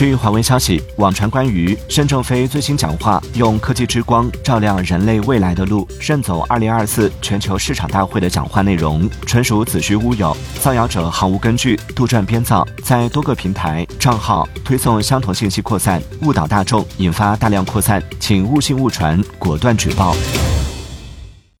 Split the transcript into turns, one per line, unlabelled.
据华为消息，网传关于任正非最新讲话“用科技之光照亮人类未来的路，任走2024全球市场大会”的讲话内容，纯属子虚乌有，造谣者毫无根据，杜撰编造，在多个平台账号推送相同信息扩散，误导大众，引发大量扩散，请勿信勿传，果断举报。